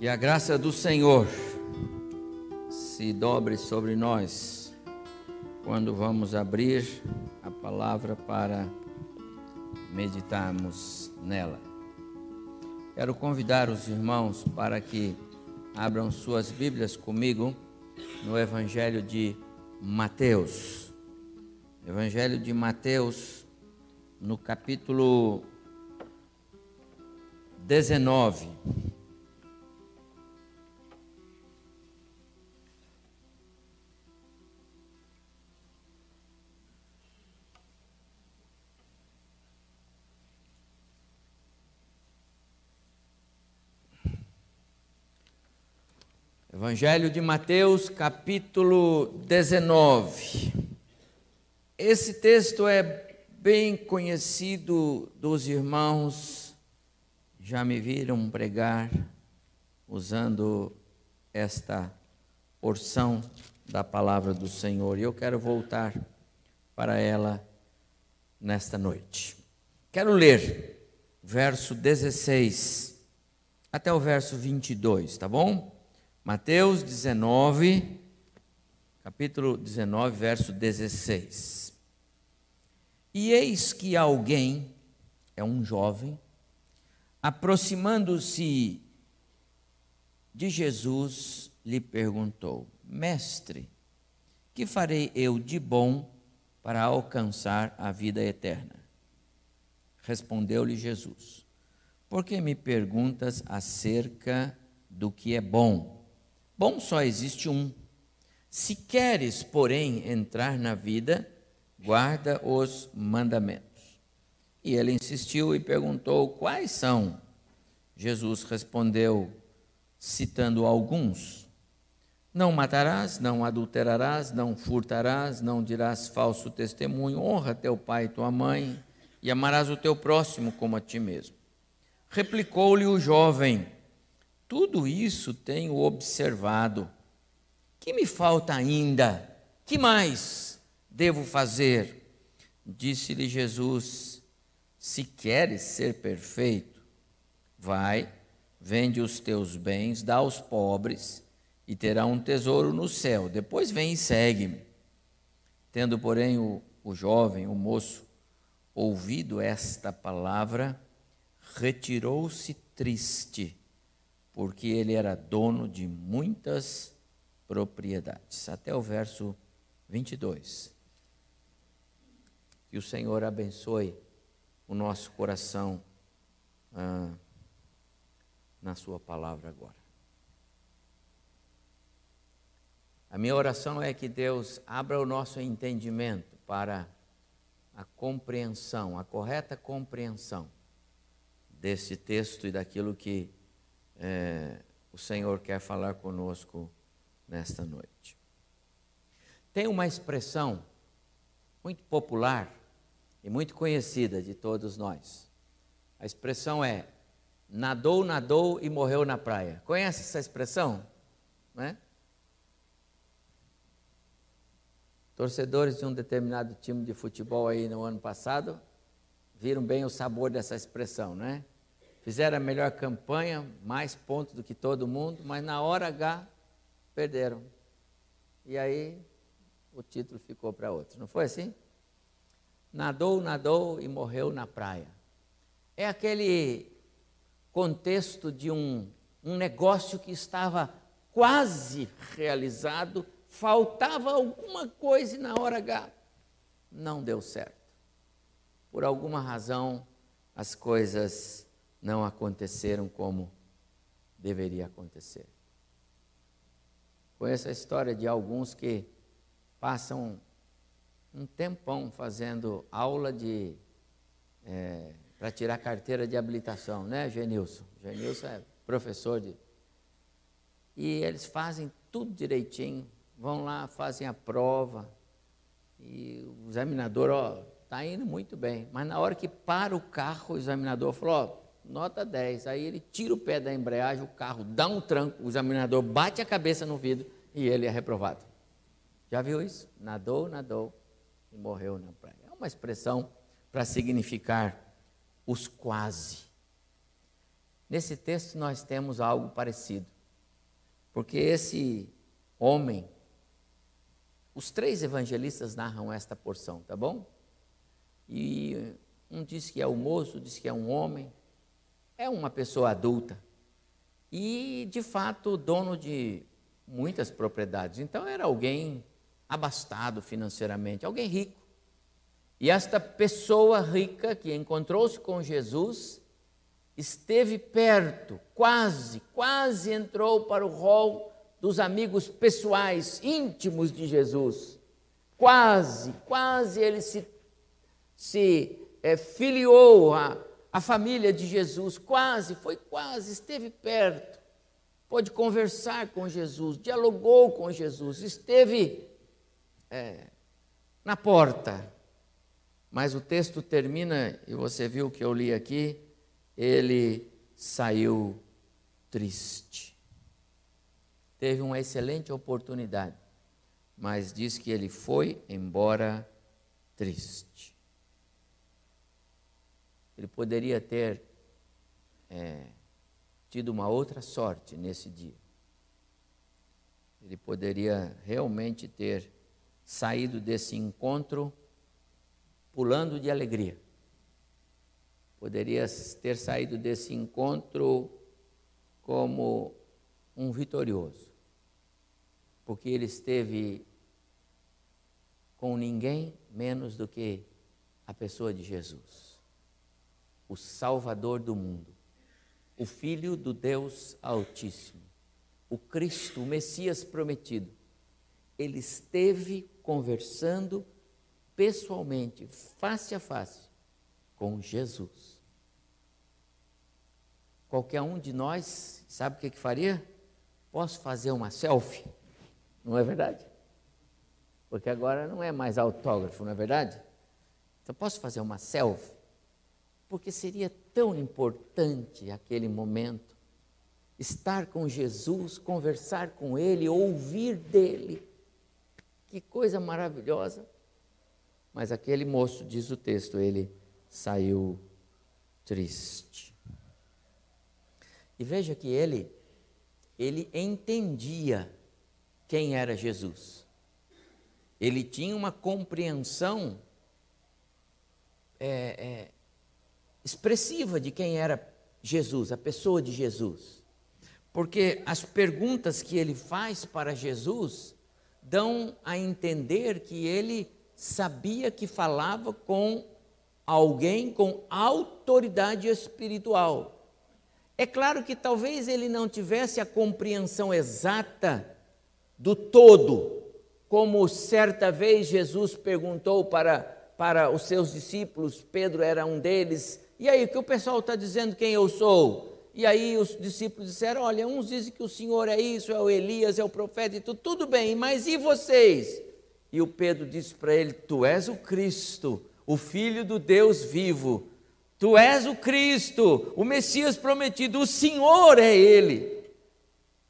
Que a graça do Senhor se dobre sobre nós quando vamos abrir a palavra para meditarmos nela. Quero convidar os irmãos para que abram suas Bíblias comigo no Evangelho de Mateus. Evangelho de Mateus, no capítulo 19. Evangelho de Mateus, capítulo 19. Esse texto é bem conhecido dos irmãos, já me viram pregar usando esta porção da palavra do Senhor e eu quero voltar para ela nesta noite. Quero ler verso 16 até o verso 22, tá bom? Mateus 19, capítulo 19, verso 16. E eis que alguém, é um jovem, aproximando-se de Jesus, lhe perguntou: Mestre, que farei eu de bom para alcançar a vida eterna? Respondeu-lhe Jesus: Por que me perguntas acerca do que é bom? Bom só existe um. Se queres, porém, entrar na vida, guarda os mandamentos. E ele insistiu e perguntou: Quais são? Jesus respondeu, citando alguns: Não matarás, não adulterarás, não furtarás, não dirás falso testemunho, honra teu pai e tua mãe, e amarás o teu próximo como a ti mesmo. Replicou-lhe o jovem: tudo isso tenho observado. Que me falta ainda? Que mais devo fazer? Disse-lhe Jesus: Se queres ser perfeito, vai, vende os teus bens, dá aos pobres, e terá um tesouro no céu. Depois vem e segue-me. Tendo, porém, o, o jovem, o moço, ouvido esta palavra, retirou-se triste porque ele era dono de muitas propriedades. Até o verso 22. Que o Senhor abençoe o nosso coração ah, na Sua palavra agora. A minha oração é que Deus abra o nosso entendimento para a compreensão, a correta compreensão desse texto e daquilo que é, o Senhor quer falar conosco nesta noite. Tem uma expressão muito popular e muito conhecida de todos nós. A expressão é: nadou, nadou e morreu na praia. Conhece essa expressão? Né? Torcedores de um determinado time de futebol aí no ano passado viram bem o sabor dessa expressão, né? Fizeram a melhor campanha, mais pontos do que todo mundo, mas na hora H perderam. E aí o título ficou para outros. Não foi assim? Nadou, nadou e morreu na praia. É aquele contexto de um, um negócio que estava quase realizado, faltava alguma coisa e na hora H não deu certo. Por alguma razão, as coisas não aconteceram como deveria acontecer. Conheço a história de alguns que passam um tempão fazendo aula de é, para tirar carteira de habilitação, né, Genilson? Genilson é professor de. E eles fazem tudo direitinho, vão lá, fazem a prova, e o examinador, ó, está indo muito bem. Mas na hora que para o carro, o examinador falou, ó, nota 10. Aí ele tira o pé da embreagem, o carro dá um tranco, o examinador bate a cabeça no vidro e ele é reprovado. Já viu isso? Nadou, nadou e morreu na praia. É uma expressão para significar os quase. Nesse texto nós temos algo parecido. Porque esse homem, os três evangelistas narram esta porção, tá bom? E um diz que é o moço, diz que é um homem, é uma pessoa adulta. E, de fato, dono de muitas propriedades. Então, era alguém abastado financeiramente, alguém rico. E esta pessoa rica que encontrou-se com Jesus esteve perto, quase, quase entrou para o rol dos amigos pessoais, íntimos de Jesus. Quase, quase ele se, se é, filiou à, à família de Jesus, quase, foi quase, esteve perto. Pôde conversar com Jesus, dialogou com Jesus, esteve é, na porta. Mas o texto termina, e você viu o que eu li aqui, ele saiu triste. Teve uma excelente oportunidade, mas diz que ele foi embora triste. Ele poderia ter é, tido uma outra sorte nesse dia. Ele poderia realmente ter saído desse encontro pulando de alegria. Poderia ter saído desse encontro como um vitorioso, porque ele esteve com ninguém menos do que a pessoa de Jesus, o Salvador do mundo, o Filho do Deus Altíssimo, o Cristo, o Messias prometido. Ele esteve conversando pessoalmente, face a face, com Jesus. Qualquer um de nós, sabe o que, que faria? Posso fazer uma selfie? Não é verdade? Porque agora não é mais autógrafo, não é verdade? Então, posso fazer uma selfie? Porque seria tão importante aquele momento estar com Jesus, conversar com Ele, ouvir dele. Que coisa maravilhosa. Mas aquele moço, diz o texto, ele saiu triste. E veja que ele, ele entendia quem era Jesus. Ele tinha uma compreensão é, é, expressiva de quem era Jesus, a pessoa de Jesus. Porque as perguntas que ele faz para Jesus dão a entender que ele sabia que falava com alguém com autoridade espiritual. É claro que talvez ele não tivesse a compreensão exata do todo, como certa vez Jesus perguntou para, para os seus discípulos, Pedro era um deles, e aí, que o pessoal está dizendo quem eu sou? E aí os discípulos disseram: Olha, uns dizem que o Senhor é isso, é o Elias, é o profeta e tudo, tudo bem, mas e vocês? E o Pedro disse para ele: Tu és o Cristo, o Filho do Deus vivo. Tu és o Cristo, o Messias prometido, o Senhor é Ele.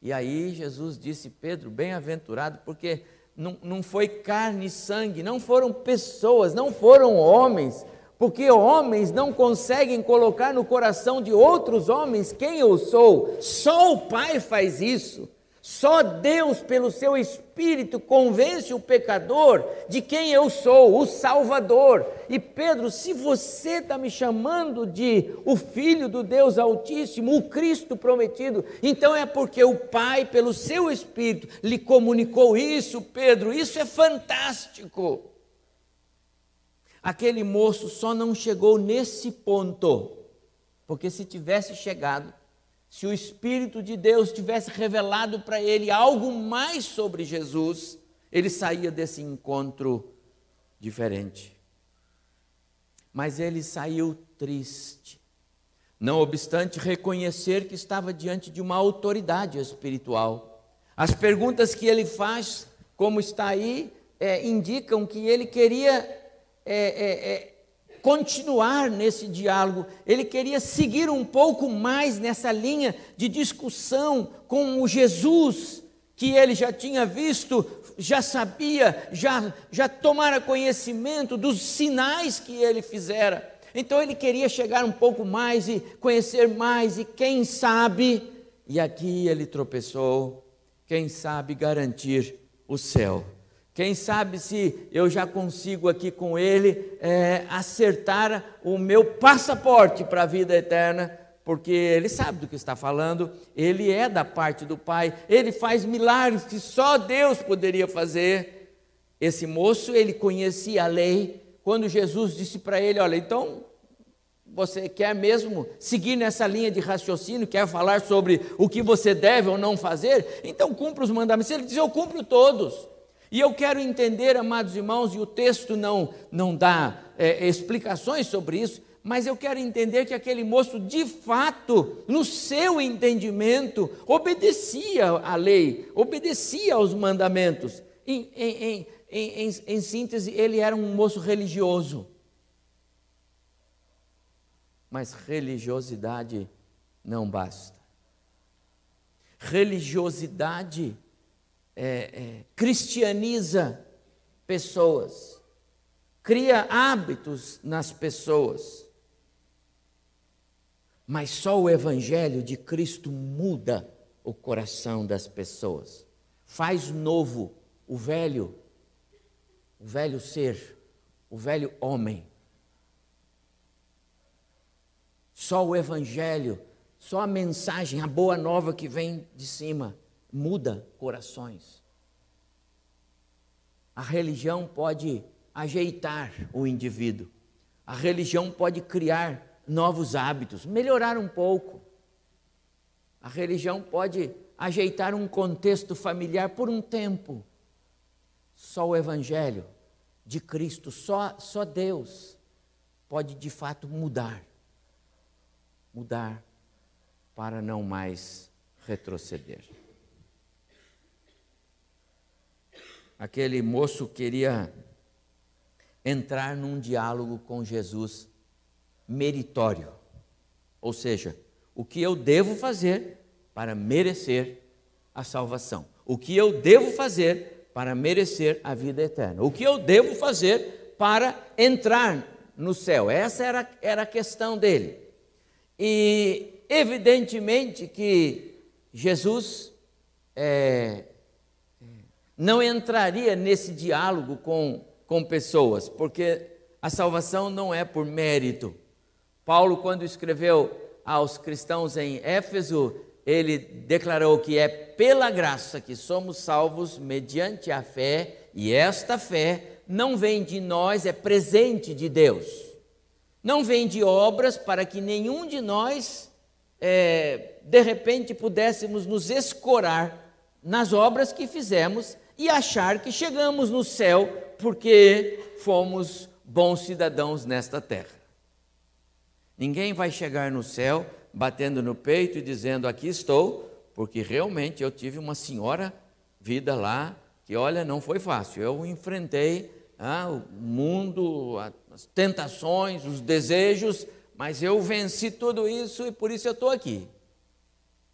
E aí Jesus disse: Pedro, bem-aventurado, porque não, não foi carne e sangue, não foram pessoas, não foram homens, porque homens não conseguem colocar no coração de outros homens quem eu sou, só o Pai faz isso. Só Deus, pelo seu Espírito, convence o pecador de quem eu sou, o Salvador. E Pedro, se você está me chamando de o Filho do Deus Altíssimo, o Cristo prometido, então é porque o Pai, pelo seu Espírito, lhe comunicou isso, Pedro. Isso é fantástico. Aquele moço só não chegou nesse ponto, porque se tivesse chegado, se o Espírito de Deus tivesse revelado para ele algo mais sobre Jesus, ele saía desse encontro diferente. Mas ele saiu triste, não obstante reconhecer que estava diante de uma autoridade espiritual. As perguntas que ele faz, como está aí, é, indicam que ele queria é, é, é continuar nesse diálogo, ele queria seguir um pouco mais nessa linha de discussão com o Jesus que ele já tinha visto, já sabia, já, já tomara conhecimento dos sinais que ele fizera. Então ele queria chegar um pouco mais e conhecer mais, e quem sabe, e aqui ele tropeçou, quem sabe garantir o céu. Quem sabe se eu já consigo aqui com ele é, acertar o meu passaporte para a vida eterna, porque ele sabe do que está falando, ele é da parte do Pai, ele faz milagres que só Deus poderia fazer. Esse moço, ele conhecia a lei, quando Jesus disse para ele: Olha, então você quer mesmo seguir nessa linha de raciocínio, quer falar sobre o que você deve ou não fazer? Então cumpra os mandamentos. Ele diz: Eu cumpro todos. E eu quero entender, amados irmãos, e o texto não, não dá é, explicações sobre isso, mas eu quero entender que aquele moço, de fato, no seu entendimento, obedecia à lei, obedecia aos mandamentos. Em, em, em, em, síntese, ele era um moço religioso. Mas religiosidade não basta. Religiosidade é, é, cristianiza pessoas, cria hábitos nas pessoas. Mas só o Evangelho de Cristo muda o coração das pessoas, faz novo o velho, o velho ser, o velho homem. Só o Evangelho, só a mensagem, a boa nova que vem de cima, muda corações. A religião pode ajeitar o indivíduo, a religião pode criar novos hábitos, melhorar um pouco. A religião pode ajeitar um contexto familiar por um tempo. Só o Evangelho de Cristo, só, só Deus pode de fato mudar. Mudar para não mais retroceder. Aquele moço queria entrar num diálogo com Jesus meritório. Ou seja, o que eu devo fazer para merecer a salvação? O que eu devo fazer para merecer a vida eterna? O que eu devo fazer para entrar no céu? Essa era, era a questão dele. E evidentemente que Jesus é, não entraria nesse diálogo com, com pessoas, porque a salvação não é por mérito. Paulo, quando escreveu aos cristãos em Éfeso, ele declarou que é pela graça que somos salvos mediante a fé, e esta fé não vem de nós, é presente de Deus. Não vem de obras para que nenhum de nós, é, de repente, pudéssemos nos escorar nas obras que fizemos e achar que chegamos no céu porque fomos bons cidadãos nesta terra. Ninguém vai chegar no céu batendo no peito e dizendo: Aqui estou, porque realmente eu tive uma senhora vida lá que, olha, não foi fácil. Eu enfrentei ah, o mundo, as tentações, os desejos, mas eu venci tudo isso e por isso eu estou aqui.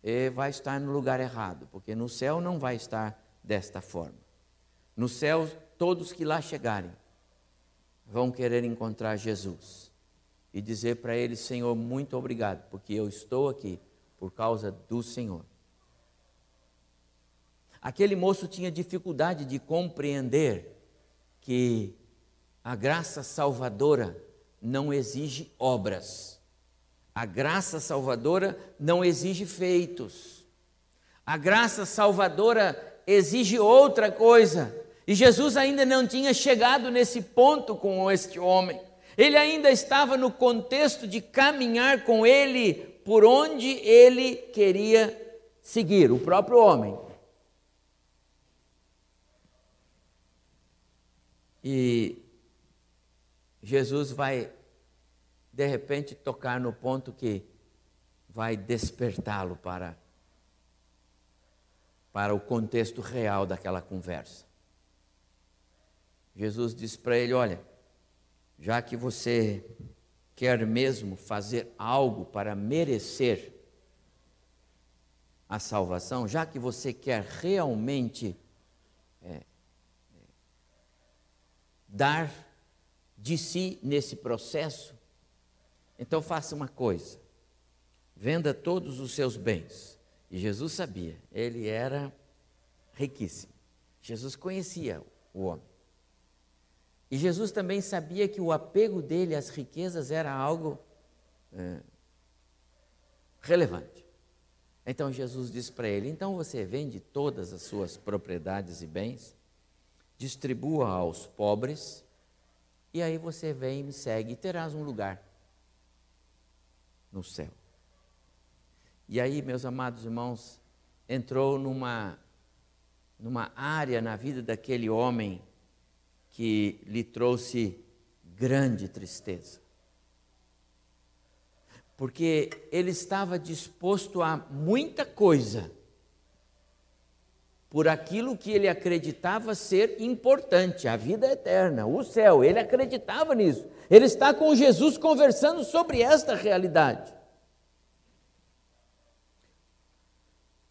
E vai estar no lugar errado, porque no céu não vai estar desta forma. No céu, todos que lá chegarem vão querer encontrar Jesus e dizer para ele: Senhor, muito obrigado, porque eu estou aqui por causa do Senhor. Aquele moço tinha dificuldade de compreender que a graça salvadora não exige obras. A graça salvadora não exige feitos. A graça salvadora exige outra coisa. E Jesus ainda não tinha chegado nesse ponto com este homem. Ele ainda estava no contexto de caminhar com ele por onde ele queria seguir, o próprio homem. E Jesus vai, de repente, tocar no ponto que vai despertá-lo para para o contexto real daquela conversa. Jesus disse para ele: Olha, já que você quer mesmo fazer algo para merecer a salvação, já que você quer realmente é, dar de si nesse processo, Então faça uma coisa: venda todos os seus bens. E Jesus sabia, ele era riquíssimo. Jesus conhecia o homem. E Jesus também sabia que o apego dele às riquezas era algo é, relevante. Então Jesus disse para ele: Então você vende todas as suas propriedades e bens, distribua aos pobres, e aí você vem e me segue e terás um lugar no céu. E aí, meus amados irmãos, entrou numa, numa área na vida daquele homem que lhe trouxe grande tristeza. Porque ele estava disposto a muita coisa por aquilo que ele acreditava ser importante, a vida eterna, o céu. Ele acreditava nisso. Ele está com Jesus conversando sobre esta realidade.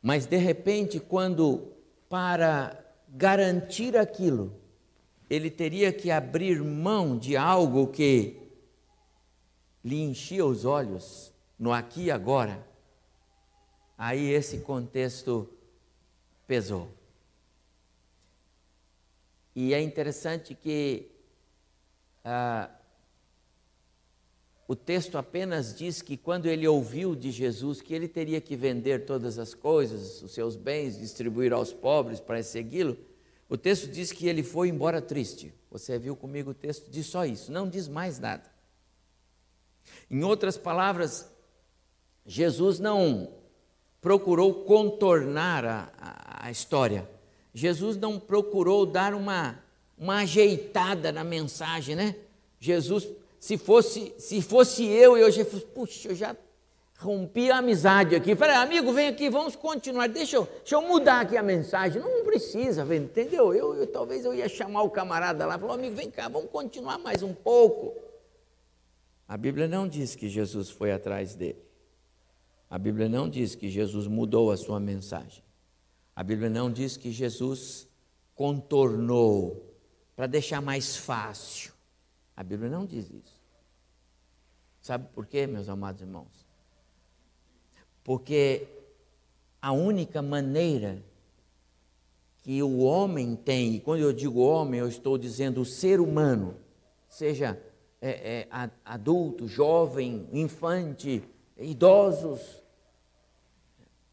Mas de repente, quando para garantir aquilo, ele teria que abrir mão de algo que lhe enchia os olhos no aqui e agora, aí esse contexto pesou. E é interessante que ah, o texto apenas diz que quando ele ouviu de Jesus que ele teria que vender todas as coisas, os seus bens, distribuir aos pobres para segui-lo, o texto diz que ele foi embora triste. Você viu comigo o texto? Diz só isso, não diz mais nada. Em outras palavras, Jesus não procurou contornar a, a, a história. Jesus não procurou dar uma, uma ajeitada na mensagem, né? Jesus se fosse, se fosse eu, eu já puxa, eu já rompi a amizade aqui. Falei, amigo, vem aqui, vamos continuar. Deixa eu, deixa eu mudar aqui a mensagem. Não precisa, entendeu? Eu, eu, talvez eu ia chamar o camarada lá, falou, amigo, vem cá, vamos continuar mais um pouco. A Bíblia não diz que Jesus foi atrás dele. A Bíblia não diz que Jesus mudou a sua mensagem. A Bíblia não diz que Jesus contornou para deixar mais fácil. A Bíblia não diz isso. Sabe por quê, meus amados irmãos? Porque a única maneira que o homem tem, e quando eu digo homem, eu estou dizendo o ser humano, seja é, é, adulto, jovem, infante, idosos,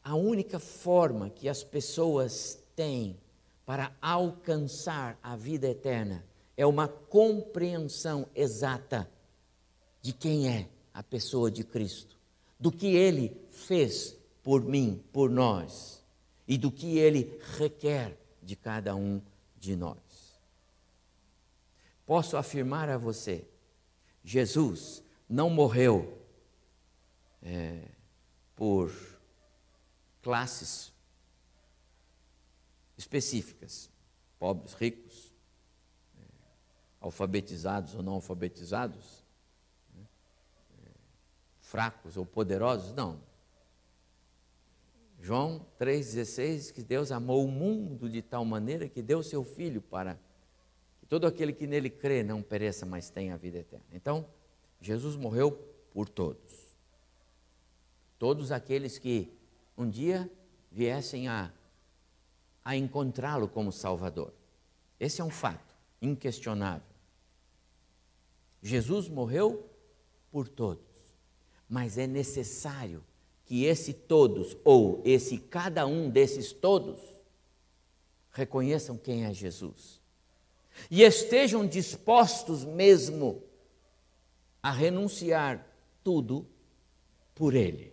a única forma que as pessoas têm para alcançar a vida eterna é uma compreensão exata de quem é a pessoa de Cristo, do que ele fez por mim, por nós, e do que ele requer de cada um de nós. Posso afirmar a você, Jesus não morreu é, por classes específicas, pobres, ricos, é, alfabetizados ou não alfabetizados, fracos ou poderosos, não. João 3,16 diz que Deus amou o mundo de tal maneira que deu seu Filho para que todo aquele que nele crê não pereça, mas tenha a vida eterna. Então, Jesus morreu por todos. Todos aqueles que um dia viessem a, a encontrá-lo como Salvador. Esse é um fato inquestionável. Jesus morreu por todos, mas é necessário que esse todos, ou esse cada um desses todos, reconheçam quem é Jesus e estejam dispostos mesmo a renunciar tudo por Ele.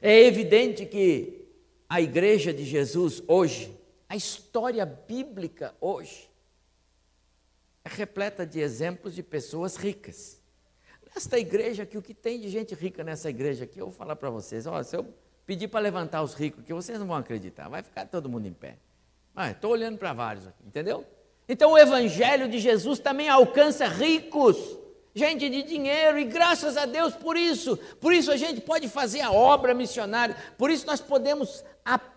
É evidente que a igreja de Jesus hoje, a história bíblica hoje, é repleta de exemplos de pessoas ricas esta igreja aqui, o que tem de gente rica nessa igreja aqui, eu vou falar para vocês. Ó, se eu pedir para levantar os ricos aqui, vocês não vão acreditar. Vai ficar todo mundo em pé. Estou olhando para vários aqui, entendeu? Então o evangelho de Jesus também alcança ricos, gente de dinheiro, e graças a Deus por isso. Por isso a gente pode fazer a obra missionária, por isso nós podemos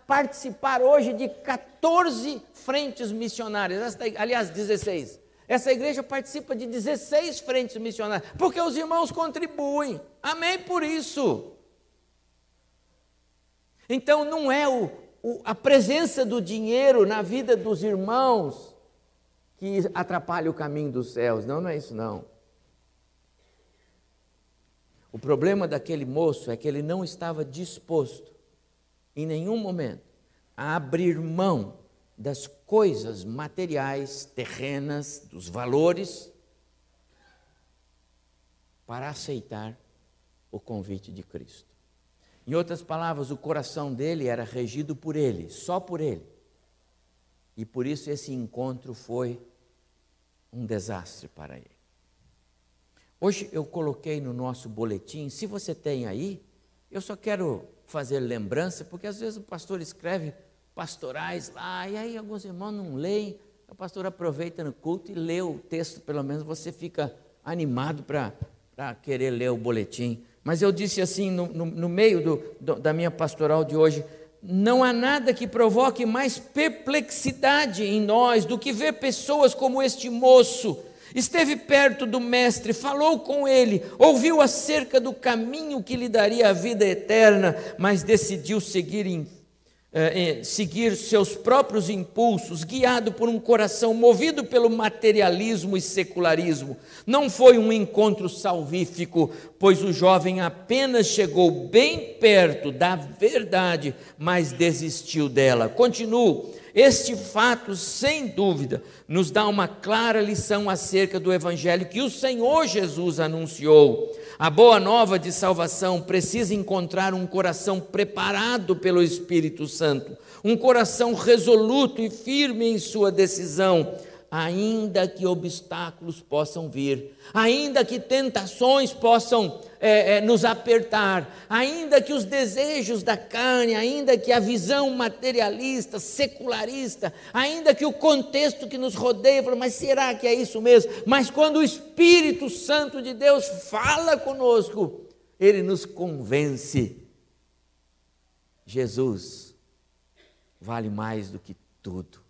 participar hoje de 14 frentes missionárias, aliás, 16. Essa igreja participa de 16 frentes missionárias, porque os irmãos contribuem. Amém por isso. Então não é o, o, a presença do dinheiro na vida dos irmãos que atrapalha o caminho dos céus. Não, não é isso não. O problema daquele moço é que ele não estava disposto, em nenhum momento, a abrir mão das coisas materiais, terrenas, dos valores, para aceitar o convite de Cristo. Em outras palavras, o coração dele era regido por ele, só por ele. E por isso esse encontro foi um desastre para ele. Hoje eu coloquei no nosso boletim, se você tem aí, eu só quero fazer lembrança, porque às vezes o pastor escreve pastorais lá, e aí alguns irmãos não leem, o pastor aproveita no culto e lê o texto, pelo menos você fica animado para querer ler o boletim. Mas eu disse assim no, no, no meio do, do, da minha pastoral de hoje: não há nada que provoque mais perplexidade em nós do que ver pessoas como este moço. Esteve perto do Mestre, falou com ele, ouviu acerca do caminho que lhe daria a vida eterna, mas decidiu seguir em é, seguir seus próprios impulsos, guiado por um coração movido pelo materialismo e secularismo. Não foi um encontro salvífico, pois o jovem apenas chegou bem perto da verdade, mas desistiu dela. Continuo. Este fato, sem dúvida, nos dá uma clara lição acerca do evangelho que o Senhor Jesus anunciou. A boa nova de salvação precisa encontrar um coração preparado pelo Espírito Santo, um coração resoluto e firme em sua decisão ainda que obstáculos possam vir, ainda que tentações possam é, é, nos apertar, ainda que os desejos da carne, ainda que a visão materialista, secularista, ainda que o contexto que nos rodeia, mas será que é isso mesmo? Mas quando o Espírito Santo de Deus fala conosco, ele nos convence. Jesus vale mais do que tudo.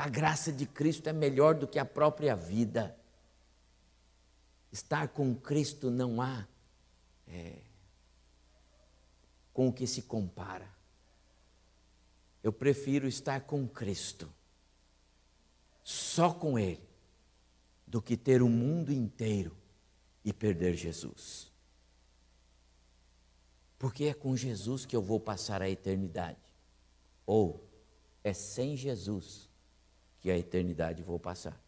A graça de Cristo é melhor do que a própria vida. Estar com Cristo não há é, com o que se compara. Eu prefiro estar com Cristo, só com Ele, do que ter o mundo inteiro e perder Jesus. Porque é com Jesus que eu vou passar a eternidade. Ou é sem Jesus que a eternidade vou passar.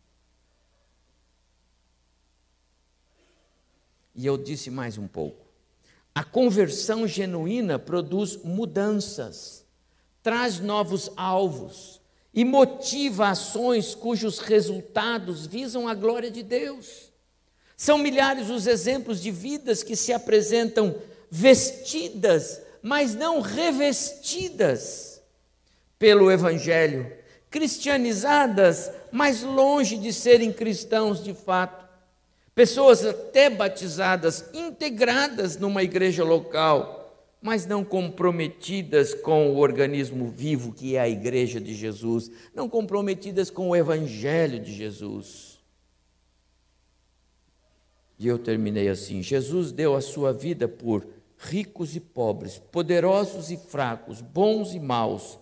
E eu disse mais um pouco. A conversão genuína produz mudanças, traz novos alvos e motiva ações cujos resultados visam a glória de Deus. São milhares os exemplos de vidas que se apresentam vestidas, mas não revestidas pelo Evangelho cristianizadas, mas longe de serem cristãos de fato. Pessoas até batizadas, integradas numa igreja local, mas não comprometidas com o organismo vivo que é a igreja de Jesus, não comprometidas com o evangelho de Jesus. E eu terminei assim: Jesus deu a sua vida por ricos e pobres, poderosos e fracos, bons e maus,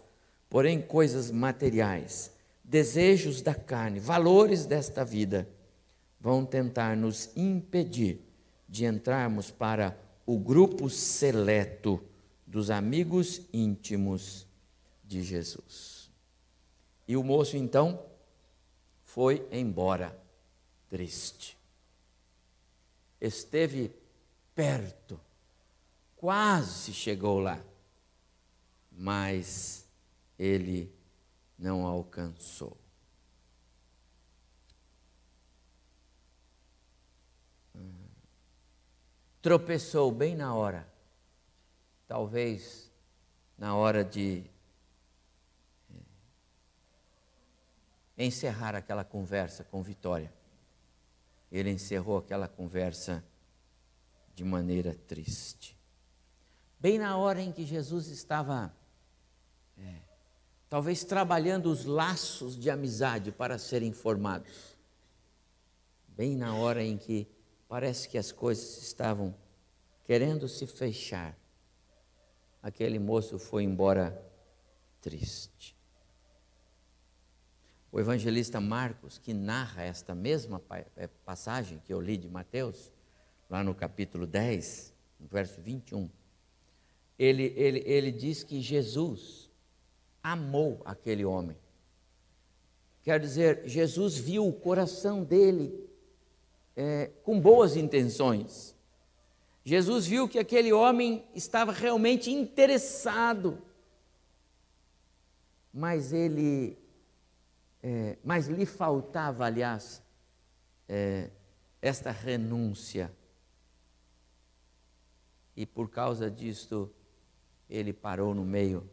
porém coisas materiais, desejos da carne, valores desta vida, vão tentar nos impedir de entrarmos para o grupo seleto dos amigos íntimos de Jesus. E o moço então foi embora, triste. Esteve perto, quase chegou lá, mas ele não alcançou. Tropeçou bem na hora, talvez na hora de eh, encerrar aquela conversa com Vitória. Ele encerrou aquela conversa de maneira triste. Bem na hora em que Jesus estava talvez trabalhando os laços de amizade para serem formados. Bem na hora em que parece que as coisas estavam querendo se fechar, aquele moço foi embora triste. O evangelista Marcos, que narra esta mesma eh, passagem que eu li de Mateus, lá no capítulo 10, no verso 21, ele, ele, ele diz que Jesus amou aquele homem. Quer dizer, Jesus viu o coração dele é, com boas intenções. Jesus viu que aquele homem estava realmente interessado, mas ele, é, mas lhe faltava, aliás, é, esta renúncia. E por causa disto, ele parou no meio,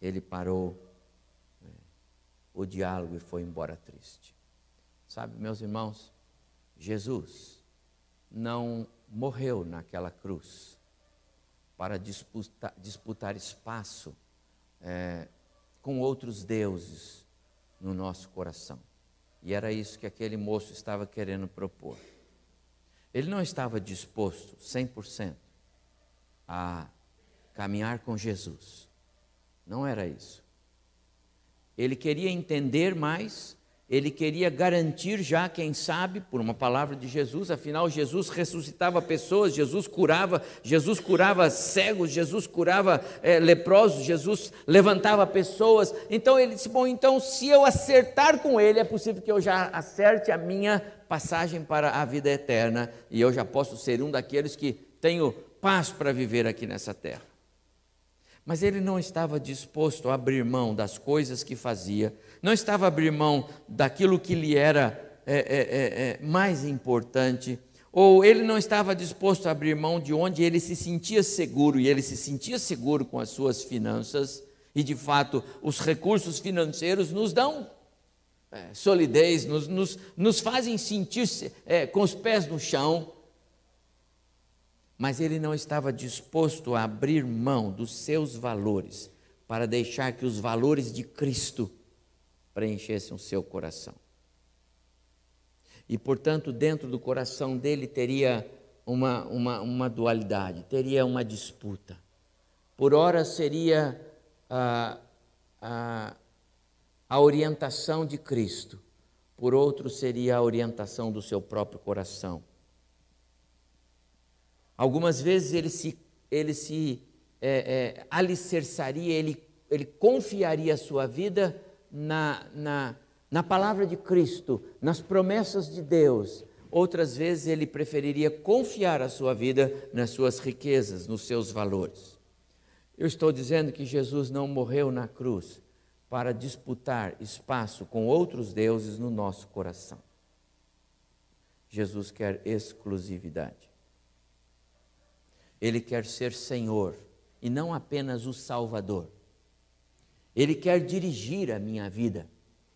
ele parou é, o diálogo e foi embora triste. Sabe, meus irmãos, Jesus não morreu naquela cruz para disputar, disputar espaço é, com outros deuses no nosso coração. E era isso que aquele moço estava querendo propor. Ele não estava disposto 100% a caminhar com Jesus. Não era isso. Ele queria entender mais ele queria garantir já, quem sabe, por uma palavra de Jesus, afinal Jesus ressuscitava pessoas, Jesus curava, Jesus curava cegos, Jesus curava é, leprosos, Jesus levantava pessoas. Então ele disse: Bom, então se eu acertar com ele, é possível que eu já acerte a minha passagem para a vida eterna e eu já posso ser um daqueles que tenho paz para viver aqui nessa terra. Mas ele não estava disposto a abrir mão das coisas que fazia, não estava a abrir mão daquilo que lhe era é, é, é, é, mais importante, ou ele não estava disposto a abrir mão de onde ele se sentia seguro, e ele se sentia seguro com as suas finanças, e de fato os recursos financeiros nos dão é, solidez, nos, nos, nos, fazem sentir é, com os pés no chão, mas ele não estava disposto a abrir mão dos seus valores para deixar que os valores de Cristo preenchessem o seu coração. E, portanto, dentro do coração dele teria uma, uma, uma dualidade, teria uma disputa. Por ora seria a, a, a orientação de Cristo, por outro seria a orientação do seu próprio coração. Algumas vezes ele se, ele se é, é, alicerçaria, ele, ele confiaria a sua vida na, na, na palavra de Cristo, nas promessas de Deus. Outras vezes ele preferiria confiar a sua vida nas suas riquezas, nos seus valores. Eu estou dizendo que Jesus não morreu na cruz para disputar espaço com outros deuses no nosso coração. Jesus quer exclusividade. Ele quer ser Senhor e não apenas o Salvador. Ele quer dirigir a minha vida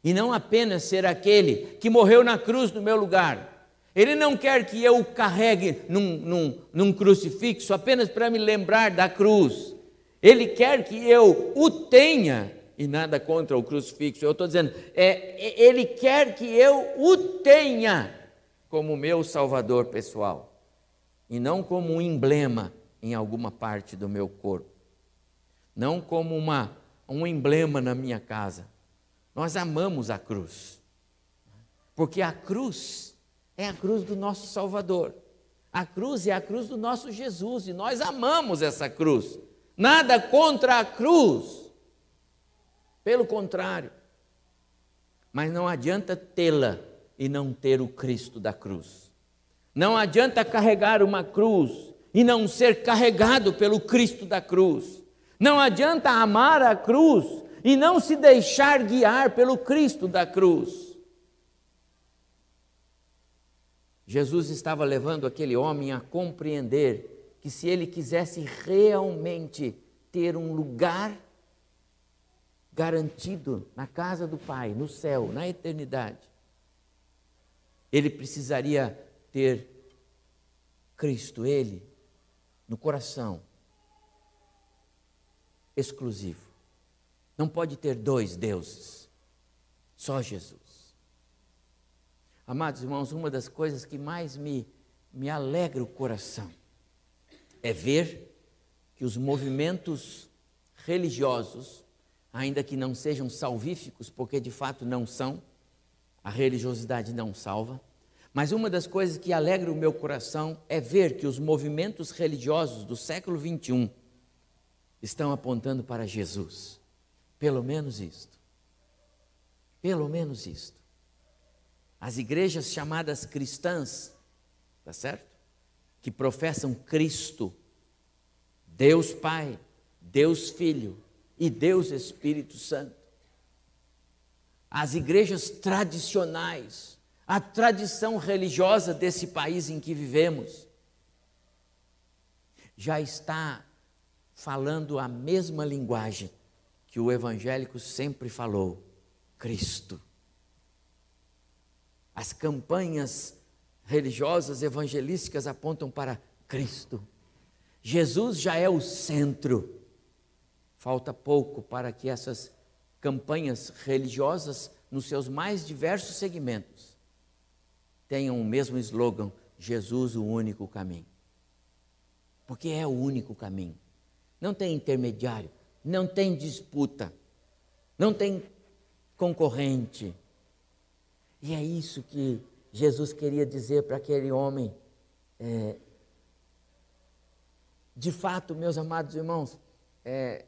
e não apenas ser aquele que morreu na cruz no meu lugar. Ele não quer que eu o carregue num, num, num crucifixo apenas para me lembrar da cruz. Ele quer que eu o tenha, e nada contra o crucifixo, eu estou dizendo, é, é, ele quer que eu o tenha como meu salvador pessoal e não como um emblema em alguma parte do meu corpo, não como uma, um emblema na minha casa. Nós amamos a cruz, porque a cruz é a cruz do nosso Salvador. A cruz é a cruz do nosso Jesus e nós amamos essa cruz. Nada contra a cruz, pelo contrário. Mas não adianta tê-la e não ter o Cristo da cruz. Não adianta carregar uma cruz e não ser carregado pelo Cristo da cruz. Não adianta amar a cruz e não se deixar guiar pelo Cristo da cruz. Jesus estava levando aquele homem a compreender que se ele quisesse realmente ter um lugar garantido na casa do Pai, no céu, na eternidade, ele precisaria ter Cristo, Ele, no coração, exclusivo. Não pode ter dois deuses, só Jesus. Amados irmãos, uma das coisas que mais me, me alegra o coração é ver que os movimentos religiosos, ainda que não sejam salvíficos, porque de fato não são, a religiosidade não salva, mas uma das coisas que alegra o meu coração é ver que os movimentos religiosos do século 21 estão apontando para Jesus. Pelo menos isto. Pelo menos isto. As igrejas chamadas cristãs, tá certo? Que professam Cristo, Deus Pai, Deus Filho e Deus Espírito Santo. As igrejas tradicionais, a tradição religiosa desse país em que vivemos, já está falando a mesma linguagem que o evangélico sempre falou: Cristo. As campanhas religiosas evangelísticas apontam para Cristo. Jesus já é o centro. Falta pouco para que essas campanhas religiosas, nos seus mais diversos segmentos, tenham o mesmo slogan: Jesus, o único caminho. Porque é o único caminho. Não tem intermediário, não tem disputa, não tem concorrente. E é isso que Jesus queria dizer para aquele homem. É, de fato, meus amados irmãos, é,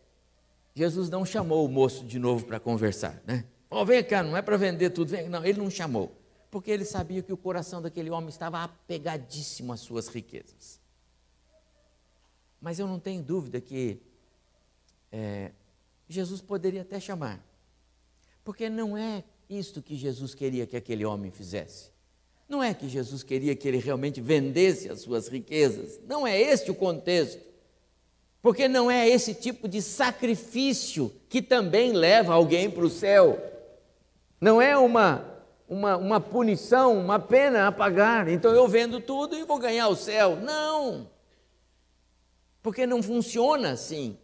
Jesus não chamou o moço de novo para conversar, né? Oh, vem cá, não é para vender tudo, vem. não, ele não chamou, porque ele sabia que o coração daquele homem estava apegadíssimo às suas riquezas. Mas eu não tenho dúvida que é, Jesus poderia até chamar, porque não é isto que Jesus queria que aquele homem fizesse. Não é que Jesus queria que ele realmente vendesse as suas riquezas, não é este o contexto. Porque não é esse tipo de sacrifício que também leva alguém para o céu. Não é uma, uma, uma punição, uma pena a pagar. Então eu vendo tudo e vou ganhar o céu. Não! Porque não funciona assim.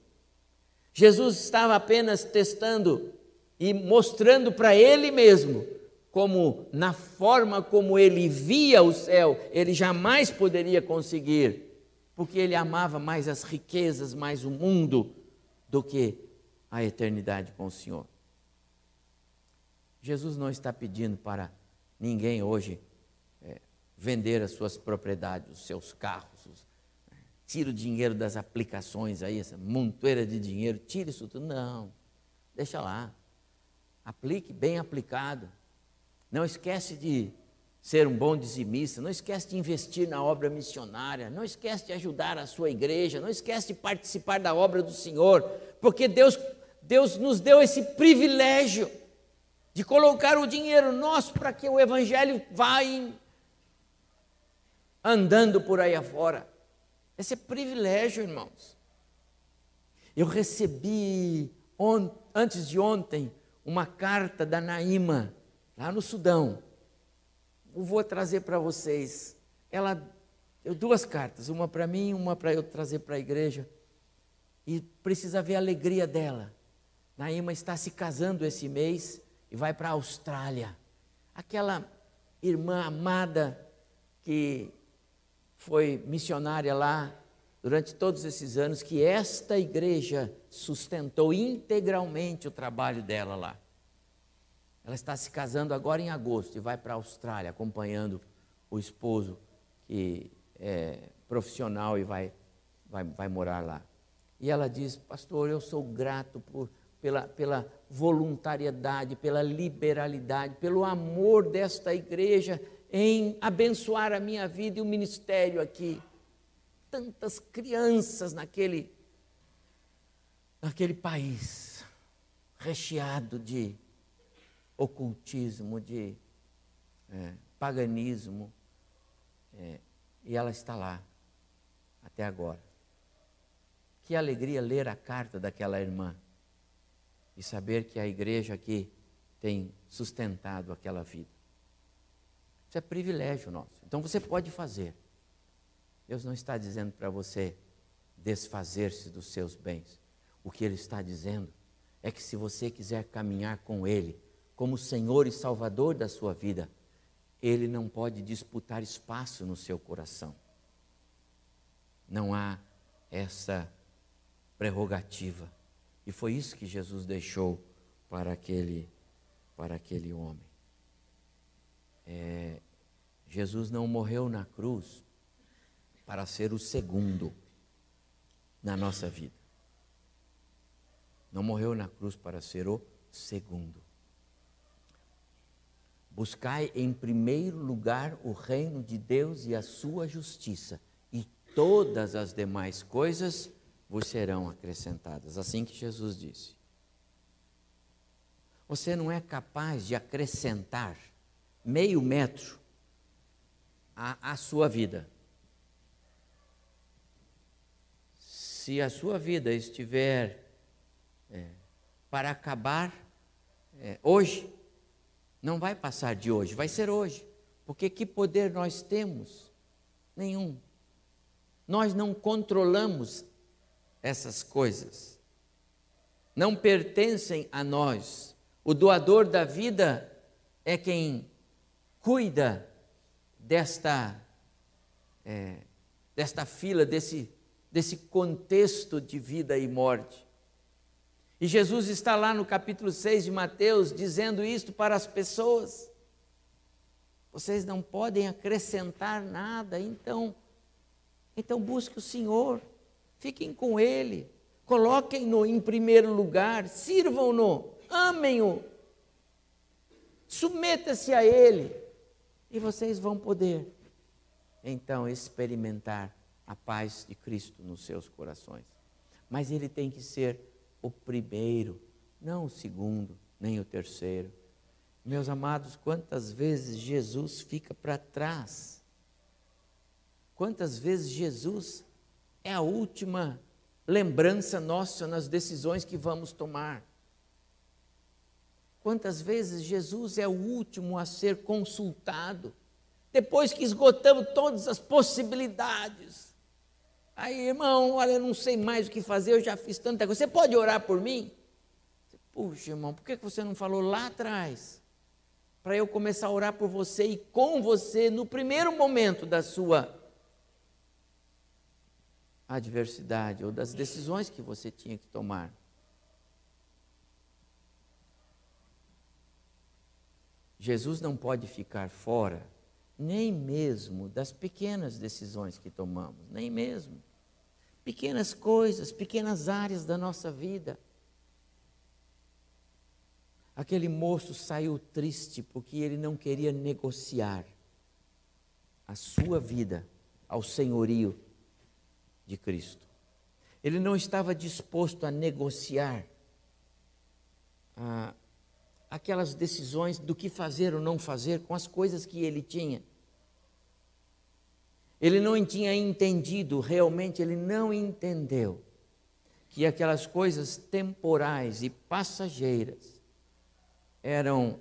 Jesus estava apenas testando e mostrando para ele mesmo como, na forma como ele via o céu, ele jamais poderia conseguir porque ele amava mais as riquezas, mais o mundo, do que a eternidade com o Senhor. Jesus não está pedindo para ninguém hoje é, vender as suas propriedades, os seus carros, os, tira o dinheiro das aplicações aí, essa montoeira de dinheiro, tira isso tudo. Não, deixa lá. Aplique bem aplicado. Não esquece de ser um bom dizimista, não esquece de investir na obra missionária, não esquece de ajudar a sua igreja, não esquece de participar da obra do Senhor, porque Deus, Deus nos deu esse privilégio de colocar o dinheiro nosso para que o Evangelho vá andando por aí afora. Esse é privilégio, irmãos. Eu recebi antes de ontem uma carta da Naima, lá no Sudão eu vou trazer para vocês. Ela deu duas cartas, uma para mim, uma para eu trazer para a igreja. E precisa ver a alegria dela. Naima está se casando esse mês e vai para a Austrália. Aquela irmã amada que foi missionária lá durante todos esses anos, que esta igreja sustentou integralmente o trabalho dela lá. Ela está se casando agora em agosto e vai para a Austrália, acompanhando o esposo que é profissional e vai, vai, vai morar lá. E ela diz: Pastor, eu sou grato por, pela, pela voluntariedade, pela liberalidade, pelo amor desta igreja em abençoar a minha vida e o ministério aqui. Tantas crianças naquele, naquele país, recheado de ocultismo, de é, paganismo, é, e ela está lá até agora. Que alegria ler a carta daquela irmã e saber que a igreja aqui tem sustentado aquela vida. Isso é privilégio nosso. Então você pode fazer. Deus não está dizendo para você desfazer-se dos seus bens. O que Ele está dizendo é que se você quiser caminhar com Ele como Senhor e Salvador da sua vida, Ele não pode disputar espaço no seu coração. Não há essa prerrogativa. E foi isso que Jesus deixou para aquele, para aquele homem. É, Jesus não morreu na cruz para ser o segundo na nossa vida. Não morreu na cruz para ser o segundo. Buscai em primeiro lugar o reino de Deus e a sua justiça, e todas as demais coisas vos serão acrescentadas. Assim que Jesus disse. Você não é capaz de acrescentar meio metro à, à sua vida. Se a sua vida estiver é, para acabar é, hoje, não vai passar de hoje, vai ser hoje. Porque que poder nós temos? Nenhum. Nós não controlamos essas coisas. Não pertencem a nós. O doador da vida é quem cuida desta, é, desta fila, desse, desse contexto de vida e morte. E Jesus está lá no capítulo 6 de Mateus dizendo isto para as pessoas. Vocês não podem acrescentar nada, então, então busque o Senhor, fiquem com Ele, coloquem-no em primeiro lugar, sirvam-no, amem-o, submeta-se a Ele, e vocês vão poder, então, experimentar a paz de Cristo nos seus corações. Mas Ele tem que ser o primeiro, não o segundo, nem o terceiro. Meus amados, quantas vezes Jesus fica para trás? Quantas vezes Jesus é a última lembrança nossa nas decisões que vamos tomar? Quantas vezes Jesus é o último a ser consultado, depois que esgotamos todas as possibilidades. Aí, irmão, olha, eu não sei mais o que fazer, eu já fiz tanta coisa. Você pode orar por mim? Puxa, irmão, por que você não falou lá atrás? Para eu começar a orar por você e com você no primeiro momento da sua adversidade ou das decisões que você tinha que tomar. Jesus não pode ficar fora, nem mesmo das pequenas decisões que tomamos, nem mesmo. Pequenas coisas, pequenas áreas da nossa vida. Aquele moço saiu triste porque ele não queria negociar a sua vida ao senhorio de Cristo. Ele não estava disposto a negociar aquelas decisões do que fazer ou não fazer com as coisas que ele tinha. Ele não tinha entendido, realmente ele não entendeu que aquelas coisas temporais e passageiras eram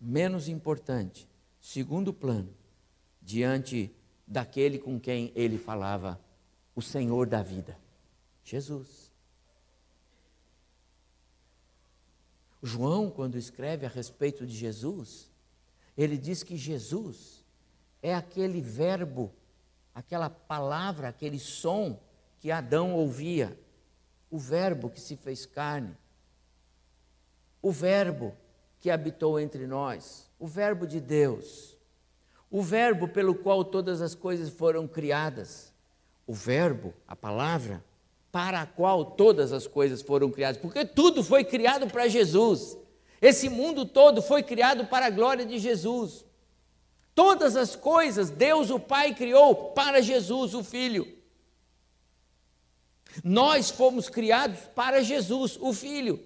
menos importantes, segundo plano, diante daquele com quem ele falava, o Senhor da vida, Jesus. João, quando escreve a respeito de Jesus, ele diz que Jesus é aquele verbo, aquela palavra, aquele som que Adão ouvia, o Verbo que se fez carne, o Verbo que habitou entre nós, o Verbo de Deus, o Verbo pelo qual todas as coisas foram criadas, o Verbo, a palavra, para a qual todas as coisas foram criadas, porque tudo foi criado para Jesus. Esse mundo todo foi criado para a glória de Jesus. Todas as coisas Deus o Pai criou para Jesus o Filho. Nós fomos criados para Jesus o Filho.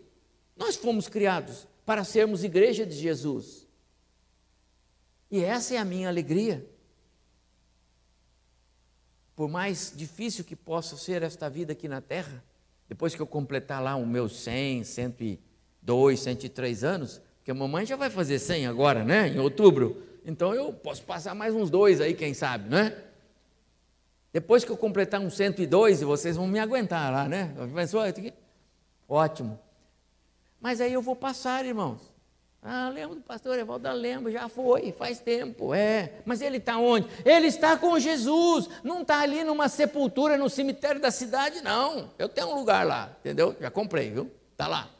Nós fomos criados para sermos igreja de Jesus. E essa é a minha alegria por mais difícil que possa ser esta vida aqui na terra, depois que eu completar lá os meus 100, 102, 103 anos, porque a mamãe já vai fazer 100 agora, né, em outubro, então eu posso passar mais uns dois aí, quem sabe, né? Depois que eu completar uns 102, vocês vão me aguentar lá, né? Pensou? Ótimo. Mas aí eu vou passar, irmãos. Ah, lembro do pastor Evaldo, lembro, já foi, faz tempo, é. Mas ele está onde? Ele está com Jesus, não está ali numa sepultura no cemitério da cidade, não. Eu tenho um lugar lá, entendeu? Já comprei, viu? Está lá,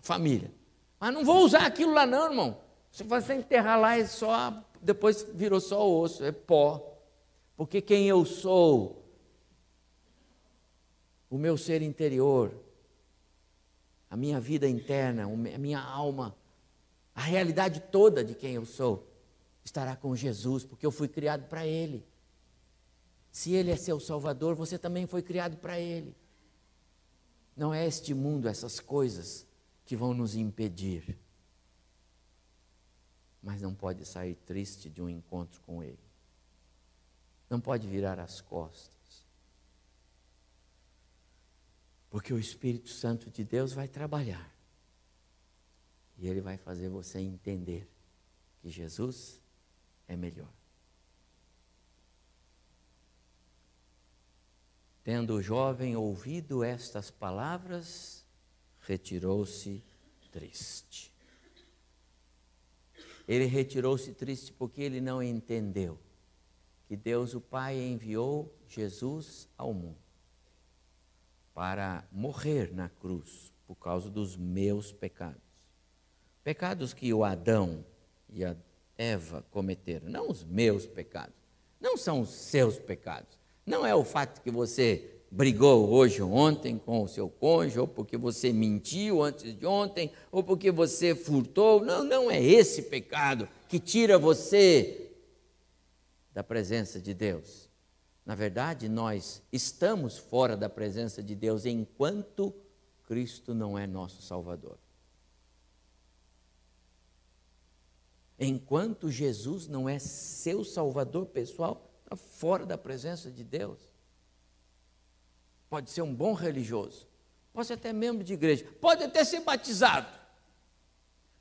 família. Mas não vou usar aquilo lá, não, irmão. Se você enterrar lá, é só, depois virou só osso, é pó. Porque quem eu sou, o meu ser interior, a minha vida interna, a minha alma, a realidade toda de quem eu sou estará com Jesus, porque eu fui criado para Ele. Se Ele é seu Salvador, você também foi criado para Ele. Não é este mundo, essas coisas que vão nos impedir. Mas não pode sair triste de um encontro com Ele. Não pode virar as costas. Porque o Espírito Santo de Deus vai trabalhar e ele vai fazer você entender que Jesus é melhor. Tendo o jovem ouvido estas palavras, retirou-se triste. Ele retirou-se triste porque ele não entendeu que Deus o Pai enviou Jesus ao mundo para morrer na cruz por causa dos meus pecados. Pecados que o Adão e a Eva cometeram, não os meus pecados, não são os seus pecados. Não é o fato que você brigou hoje ou ontem com o seu cônjuge, ou porque você mentiu antes de ontem, ou porque você furtou. Não, não é esse pecado que tira você da presença de Deus. Na verdade, nós estamos fora da presença de Deus enquanto Cristo não é nosso Salvador. Enquanto Jesus não é seu salvador pessoal, está fora da presença de Deus. Pode ser um bom religioso, pode ser até membro de igreja, pode até ser batizado.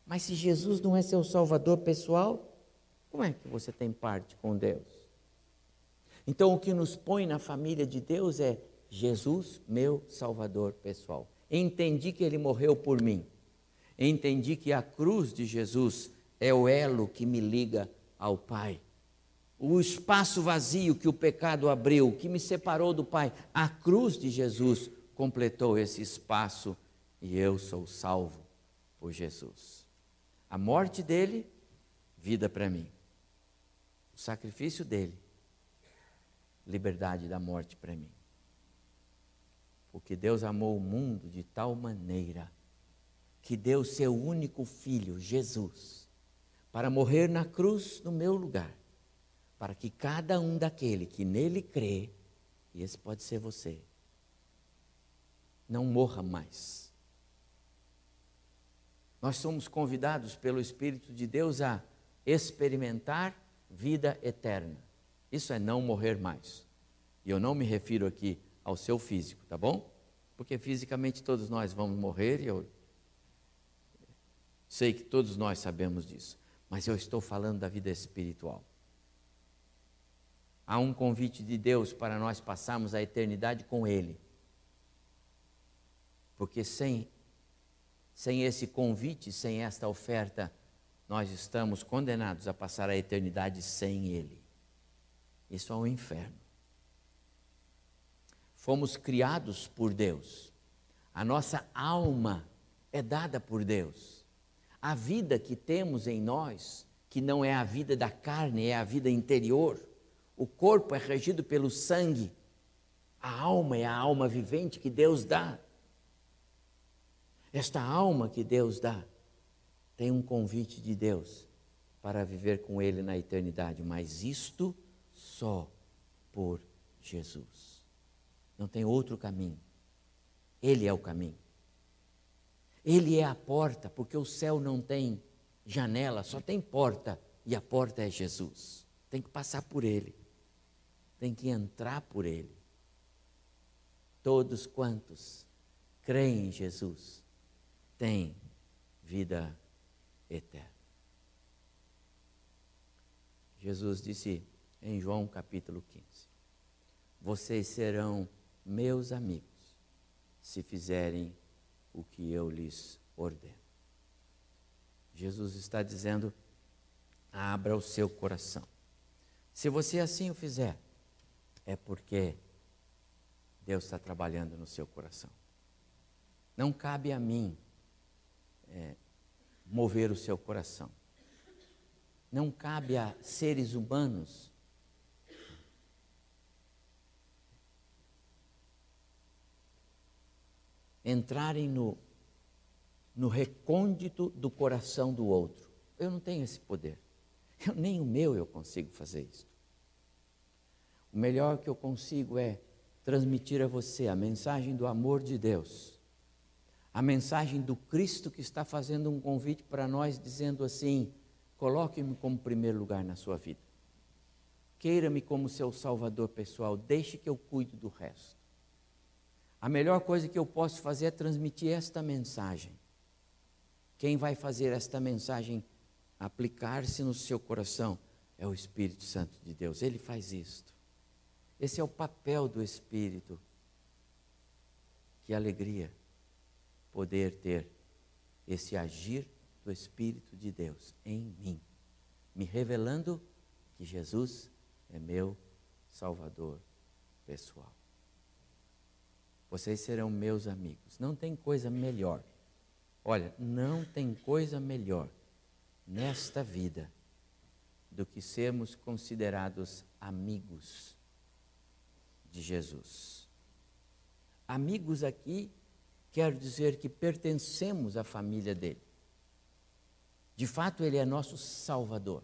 Mas se Jesus não é seu salvador pessoal, como é que você tem parte com Deus? Então o que nos põe na família de Deus é Jesus, meu salvador pessoal. Entendi que ele morreu por mim. Entendi que a cruz de Jesus é o elo que me liga ao Pai. O espaço vazio que o pecado abriu, que me separou do Pai, a cruz de Jesus completou esse espaço e eu sou salvo por Jesus. A morte dele, vida para mim. O sacrifício dele, liberdade da morte para mim. Porque Deus amou o mundo de tal maneira que deu seu único filho, Jesus para morrer na cruz no meu lugar, para que cada um daquele que nele crê, e esse pode ser você, não morra mais. Nós somos convidados pelo Espírito de Deus a experimentar vida eterna. Isso é não morrer mais. E eu não me refiro aqui ao seu físico, tá bom? Porque fisicamente todos nós vamos morrer e eu sei que todos nós sabemos disso mas eu estou falando da vida espiritual. Há um convite de Deus para nós passarmos a eternidade com Ele. Porque sem, sem esse convite, sem esta oferta, nós estamos condenados a passar a eternidade sem Ele. Isso é um inferno. Fomos criados por Deus. A nossa alma é dada por Deus. A vida que temos em nós, que não é a vida da carne, é a vida interior. O corpo é regido pelo sangue. A alma é a alma vivente que Deus dá. Esta alma que Deus dá tem um convite de Deus para viver com Ele na eternidade, mas isto só por Jesus. Não tem outro caminho. Ele é o caminho. Ele é a porta, porque o céu não tem janela, só tem porta, e a porta é Jesus. Tem que passar por ele, tem que entrar por ele. Todos quantos creem em Jesus têm vida eterna. Jesus disse em João capítulo 15: Vocês serão meus amigos se fizerem o que eu lhes ordeno. Jesus está dizendo: abra o seu coração. Se você assim o fizer, é porque Deus está trabalhando no seu coração. Não cabe a mim é, mover o seu coração. Não cabe a seres humanos entrarem no, no recôndito do coração do outro. Eu não tenho esse poder. Eu, nem o meu eu consigo fazer isso. O melhor que eu consigo é transmitir a você a mensagem do amor de Deus, a mensagem do Cristo que está fazendo um convite para nós, dizendo assim: coloque-me como primeiro lugar na sua vida. Queira-me como seu salvador pessoal, deixe que eu cuide do resto. A melhor coisa que eu posso fazer é transmitir esta mensagem. Quem vai fazer esta mensagem aplicar-se no seu coração é o Espírito Santo de Deus. Ele faz isto. Esse é o papel do Espírito. Que alegria poder ter esse agir do Espírito de Deus em mim, me revelando que Jesus é meu Salvador pessoal. Vocês serão meus amigos. Não tem coisa melhor. Olha, não tem coisa melhor nesta vida do que sermos considerados amigos de Jesus. Amigos aqui quer dizer que pertencemos à família dele. De fato, ele é nosso Salvador.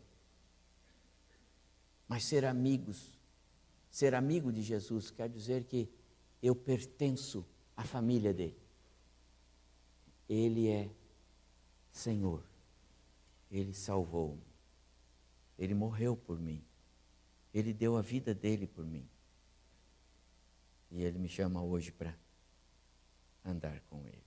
Mas ser amigos, ser amigo de Jesus, quer dizer que eu pertenço à família dele. Ele é Senhor. Ele salvou-me. Ele morreu por mim. Ele deu a vida dele por mim. E ele me chama hoje para andar com ele.